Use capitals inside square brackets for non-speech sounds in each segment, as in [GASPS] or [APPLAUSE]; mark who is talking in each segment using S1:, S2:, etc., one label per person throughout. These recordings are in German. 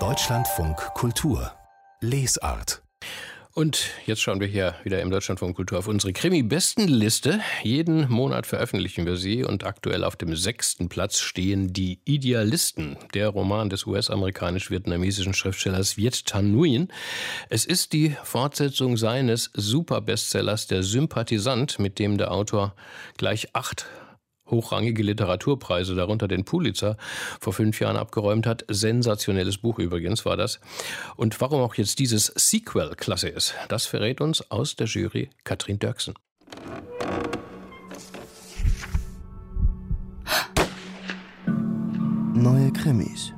S1: Deutschlandfunk Kultur Lesart
S2: und jetzt schauen wir hier wieder im Deutschlandfunk Kultur auf unsere Krimi-Bestenliste. Jeden Monat veröffentlichen wir sie und aktuell auf dem sechsten Platz stehen Die Idealisten, der Roman des US-amerikanisch-vietnamesischen Schriftstellers Viet Thanh Nguyen. Es ist die Fortsetzung seines Superbestsellers Der Sympathisant, mit dem der Autor gleich acht hochrangige Literaturpreise, darunter den Pulitzer, vor fünf Jahren abgeräumt hat. Sensationelles Buch übrigens war das. Und warum auch jetzt dieses Sequel klasse ist, das verrät uns aus der Jury Katrin Dirksen.
S3: Neue Krimis.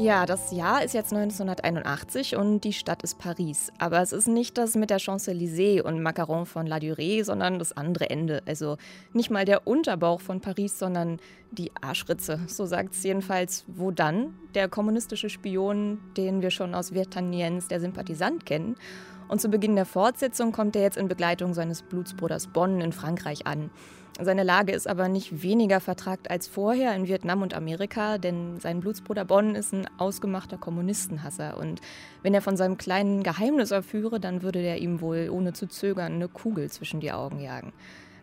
S4: Ja, das Jahr ist jetzt 1981 und die Stadt ist Paris. Aber es ist nicht das mit der Champs-Élysées und Macaron von La Durée, sondern das andere Ende. Also nicht mal der Unterbauch von Paris, sondern die Arschritze. So sagt es jedenfalls Wo dann, der kommunistische Spion, den wir schon aus Vertaniens, der Sympathisant kennen. Und zu Beginn der Fortsetzung kommt er jetzt in Begleitung seines Blutsbruders Bonn in Frankreich an. Seine Lage ist aber nicht weniger vertragt als vorher in Vietnam und Amerika, denn sein Blutsbruder Bonn ist ein ausgemachter Kommunistenhasser. Und wenn er von seinem kleinen Geheimnis erführe, dann würde der ihm wohl ohne zu zögern eine Kugel zwischen die Augen jagen.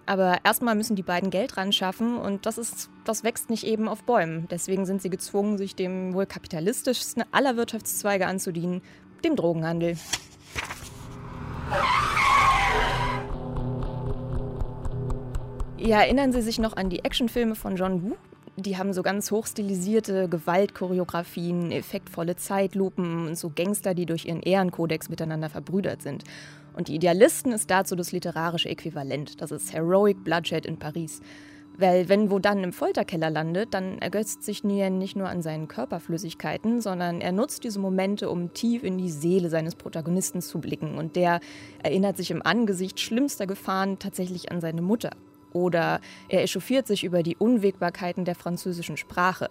S4: Aber erstmal müssen die beiden Geld ran schaffen und das, ist, das wächst nicht eben auf Bäumen. Deswegen sind sie gezwungen, sich dem wohl kapitalistischsten aller Wirtschaftszweige anzudienen, dem Drogenhandel. Ja, erinnern Sie sich noch an die Actionfilme von John Woo? Die haben so ganz hochstilisierte Gewaltchoreografien, effektvolle Zeitlupen und so Gangster, die durch ihren Ehrenkodex miteinander verbrüdert sind. Und die Idealisten ist dazu das literarische Äquivalent. Das ist Heroic Bloodshed in Paris. Weil wenn Wo dann im Folterkeller landet, dann ergötzt sich Nguyen nicht nur an seinen Körperflüssigkeiten, sondern er nutzt diese Momente, um tief in die Seele seines Protagonisten zu blicken. Und der erinnert sich im Angesicht schlimmster Gefahren tatsächlich an seine Mutter. Oder er echauffiert sich über die Unwägbarkeiten der französischen Sprache.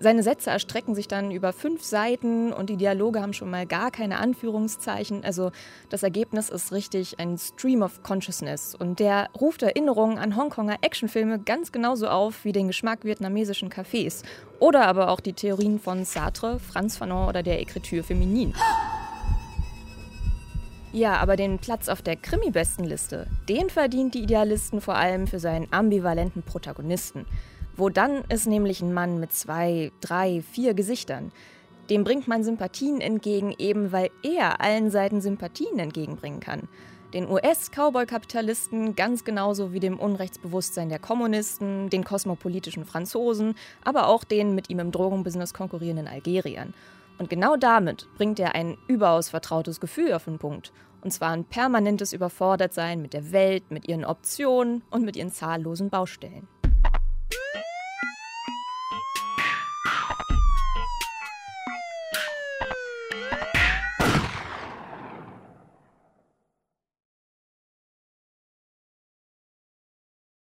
S4: Seine Sätze erstrecken sich dann über fünf Seiten und die Dialoge haben schon mal gar keine Anführungszeichen. Also das Ergebnis ist richtig ein Stream of Consciousness und der ruft Erinnerungen an Hongkonger Actionfilme ganz genauso auf wie den Geschmack vietnamesischen Cafés oder aber auch die Theorien von Sartre, Franz Fanon oder der Écriture Feminine. [GASPS] Ja, aber den Platz auf der Krimi-Bestenliste, den verdient die Idealisten vor allem für seinen ambivalenten Protagonisten. Wo dann ist nämlich ein Mann mit zwei, drei, vier Gesichtern. Dem bringt man Sympathien entgegen, eben weil er allen Seiten Sympathien entgegenbringen kann. Den US-Cowboy-Kapitalisten ganz genauso wie dem Unrechtsbewusstsein der Kommunisten, den kosmopolitischen Franzosen, aber auch den mit ihm im Drogenbusiness konkurrierenden Algeriern. Und genau damit bringt er ein überaus vertrautes Gefühl auf den Punkt. Und zwar ein permanentes Überfordertsein mit der Welt, mit ihren Optionen und mit ihren zahllosen Baustellen.